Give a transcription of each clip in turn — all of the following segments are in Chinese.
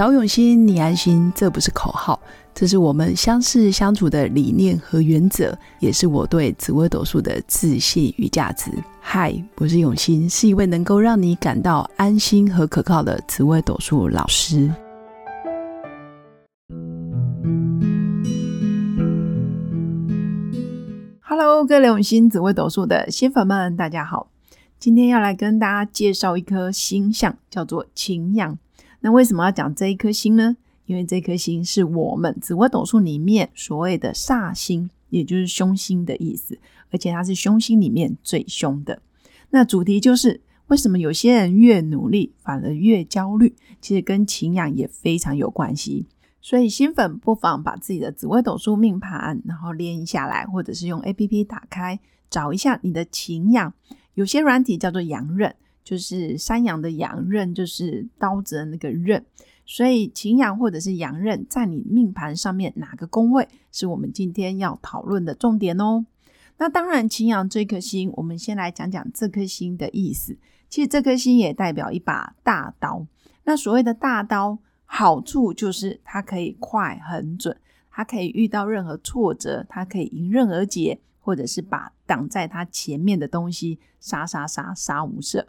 找永新，你安心，这不是口号，这是我们相识相处的理念和原则，也是我对紫微斗数的自信与价值。嗨，我是永新，是一位能够让你感到安心和可靠的紫微斗数老师。Hello，各位永新紫微斗数的新粉们，大家好。今天要来跟大家介绍一颗星象，叫做擎羊。那为什么要讲这一颗星呢？因为这颗星是我们紫微斗数里面所谓的煞星，也就是凶星的意思，而且它是凶星里面最凶的。那主题就是为什么有些人越努力反而越焦虑？其实跟擎羊也非常有关系。所以新粉不妨把自己的紫微斗数命盘，然后连下来，或者是用 A P P 打开，找一下你的擎羊。有些软体叫做羊刃，就是山羊的羊刃，就是刀子的那个刃。所以擎羊或者是羊刃，在你命盘上面哪个宫位，是我们今天要讨论的重点哦。那当然，擎羊这颗星，我们先来讲讲这颗星的意思。其实这颗星也代表一把大刀。那所谓的大刀，好处就是它可以快很准，它可以遇到任何挫折，它可以迎刃而解。或者是把挡在他前面的东西杀杀杀杀无赦。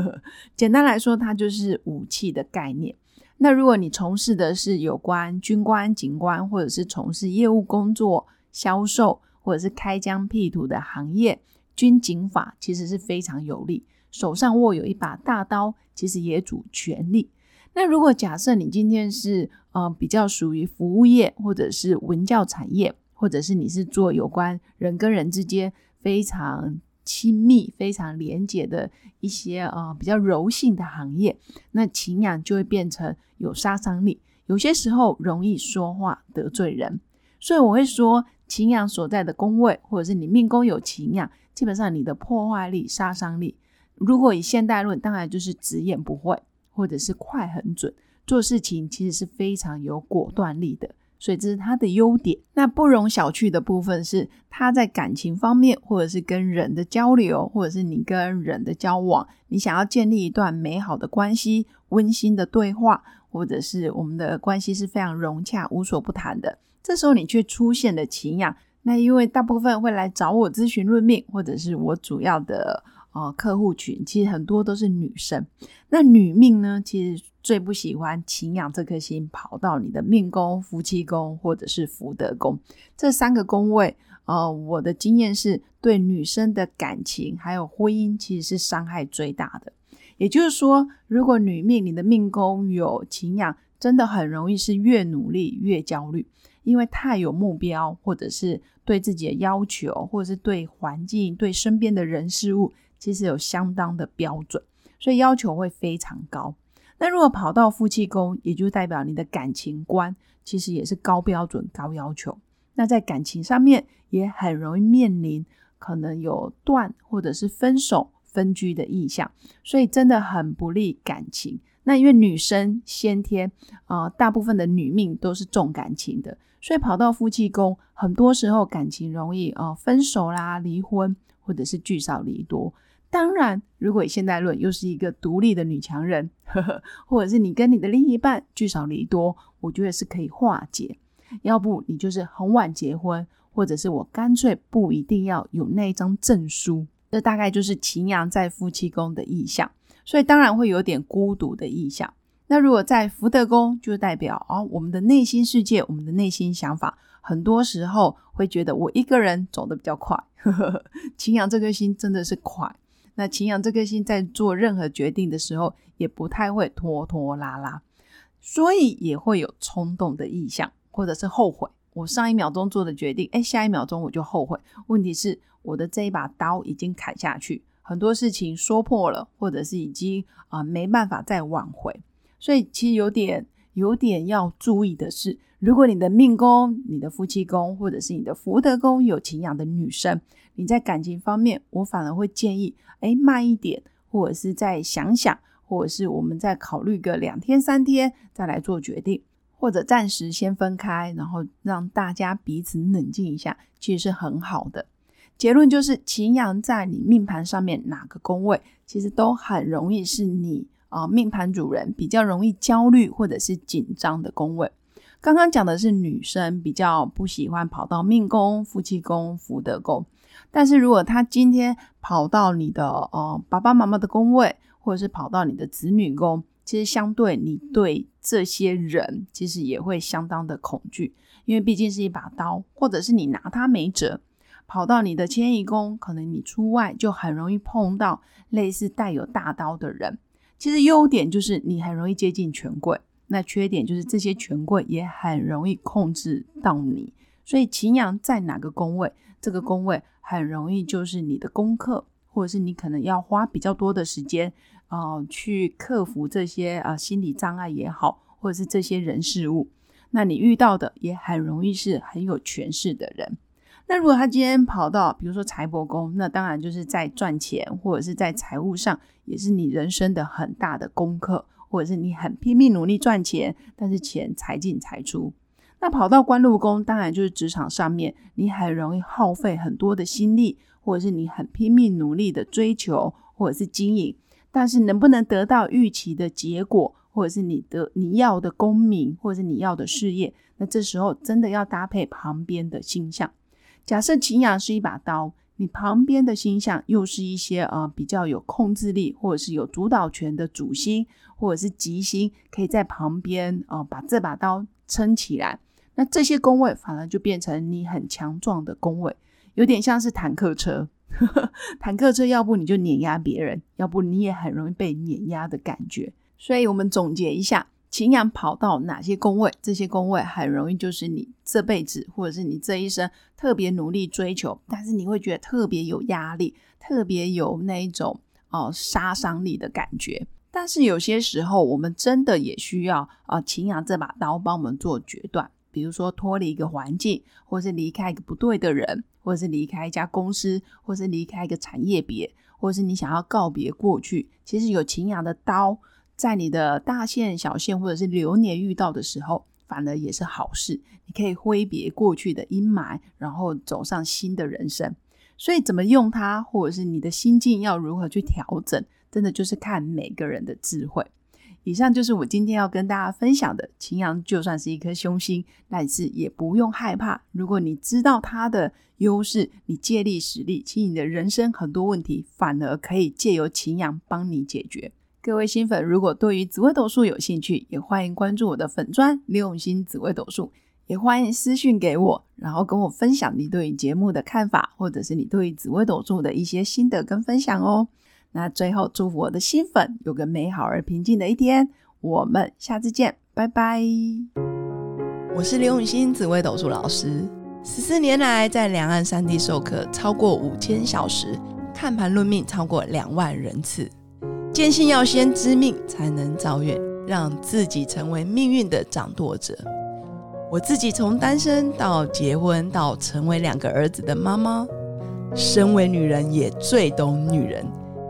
简单来说，它就是武器的概念。那如果你从事的是有关军官、警官，或者是从事业务工作、销售，或者是开疆辟土的行业，军警法其实是非常有利。手上握有一把大刀，其实也主权力。那如果假设你今天是呃比较属于服务业，或者是文教产业。或者是你是做有关人跟人之间非常亲密、非常连结的一些呃比较柔性的行业，那擎羊就会变成有杀伤力，有些时候容易说话得罪人。所以我会说，情养所在的宫位，或者是你命宫有情养，基本上你的破坏力、杀伤力，如果以现代论，当然就是直言不讳，或者是快很准，做事情其实是非常有果断力的。所以这是他的优点。那不容小觑的部分是，他在感情方面，或者是跟人的交流，或者是你跟人的交往，你想要建立一段美好的关系、温馨的对话，或者是我们的关系是非常融洽、无所不谈的。这时候你却出现了情仰，那因为大部分会来找我咨询论命，或者是我主要的。哦，客户群其实很多都是女生。那女命呢，其实最不喜欢擎羊这颗星跑到你的命宫、夫妻宫或者是福德宫这三个宫位。呃，我的经验是对女生的感情还有婚姻，其实是伤害最大的。也就是说，如果女命你的命宫有擎羊，真的很容易是越努力越焦虑，因为太有目标，或者是对自己的要求，或者是对环境、对身边的人事物。其实有相当的标准，所以要求会非常高。那如果跑到夫妻宫，也就代表你的感情观其实也是高标准、高要求。那在感情上面也很容易面临可能有断或者是分手、分居的意向，所以真的很不利感情。那因为女生先天啊，大部分的女命都是重感情的，所以跑到夫妻宫，很多时候感情容易啊分手啦、离婚，或者是聚少离多。当然，如果以现代论又是一个独立的女强人，呵呵，或者是你跟你的另一半聚少离多，我觉得是可以化解。要不你就是很晚结婚，或者是我干脆不一定要有那一张证书。这大概就是擎羊在夫妻宫的意象，所以当然会有点孤独的意象。那如果在福德宫，就代表哦，我们的内心世界，我们的内心想法，很多时候会觉得我一个人走得比较快。擎羊这颗心真的是快。那擎羊这颗星在做任何决定的时候，也不太会拖拖拉拉，所以也会有冲动的意向，或者是后悔。我上一秒钟做的决定，哎，下一秒钟我就后悔。问题是，我的这一把刀已经砍下去，很多事情说破了，或者是已经啊没办法再挽回。所以其实有点有点要注意的是，如果你的命宫、你的夫妻宫，或者是你的福德宫有擎羊的女生。你在感情方面，我反而会建议，哎，慢一点，或者是再想想，或者是我们再考虑个两天三天再来做决定，或者暂时先分开，然后让大家彼此冷静一下，其实是很好的。结论就是，擎羊在你命盘上面哪个宫位，其实都很容易是你啊命盘主人比较容易焦虑或者是紧张的宫位。刚刚讲的是女生比较不喜欢跑到命宫、夫妻宫、福德宫，但是如果他今天跑到你的呃爸爸妈妈的宫位，或者是跑到你的子女宫，其实相对你对这些人其实也会相当的恐惧，因为毕竟是一把刀，或者是你拿它没辙。跑到你的迁移宫，可能你出外就很容易碰到类似带有大刀的人。其实优点就是你很容易接近权贵，那缺点就是这些权贵也很容易控制到你。所以擎羊在哪个宫位，这个宫位很容易就是你的功课，或者是你可能要花比较多的时间啊去克服这些啊心理障碍也好，或者是这些人事物。那你遇到的也很容易是很有权势的人。那如果他今天跑到，比如说财帛宫，那当然就是在赚钱或者是在财务上，也是你人生的很大的功课，或者是你很拼命努力赚钱，但是钱财进财出。那跑到官禄宫，当然就是职场上面，你很容易耗费很多的心力，或者是你很拼命努力的追求或者是经营，但是能不能得到预期的结果，或者是你的你要的功名，或者是你要的事业，那这时候真的要搭配旁边的星象。假设擎羊是一把刀，你旁边的星象又是一些呃比较有控制力或者是有主导权的主星或者是吉星，可以在旁边呃把这把刀撑起来。那这些宫位反而就变成你很强壮的宫位，有点像是坦克车。坦克车要不你就碾压别人，要不你也很容易被碾压的感觉。所以我们总结一下。擎羊跑到哪些宫位？这些宫位很容易就是你这辈子或者是你这一生特别努力追求，但是你会觉得特别有压力，特别有那一种哦杀伤力的感觉。但是有些时候，我们真的也需要啊擎羊这把刀帮我们做决断，比如说脱离一个环境，或是离开一个不对的人，或者是离开一家公司，或是离开一个产业别，或是你想要告别过去。其实有擎羊的刀。在你的大限、小限或者是流年遇到的时候，反而也是好事。你可以挥别过去的阴霾，然后走上新的人生。所以，怎么用它，或者是你的心境要如何去调整，真的就是看每个人的智慧。以上就是我今天要跟大家分享的。擎羊就算是一颗凶星，但是也不用害怕。如果你知道它的优势，你借力使力，其实你的人生很多问题反而可以借由擎羊帮你解决。各位新粉，如果对于紫微斗数有兴趣，也欢迎关注我的粉砖刘永新紫微斗数，也欢迎私讯给我，然后跟我分享你对于节目的看法，或者是你对于紫微斗数的一些心得跟分享哦。那最后祝福我的新粉有个美好而平静的一天，我们下次见，拜拜。我是刘永新紫微斗数老师，十四年来在两岸三地授课超过五千小时，看盘论命超过两万人次。坚信要先知命才能造运，让自己成为命运的掌舵者。我自己从单身到结婚，到成为两个儿子的妈妈，身为女人也最懂女人。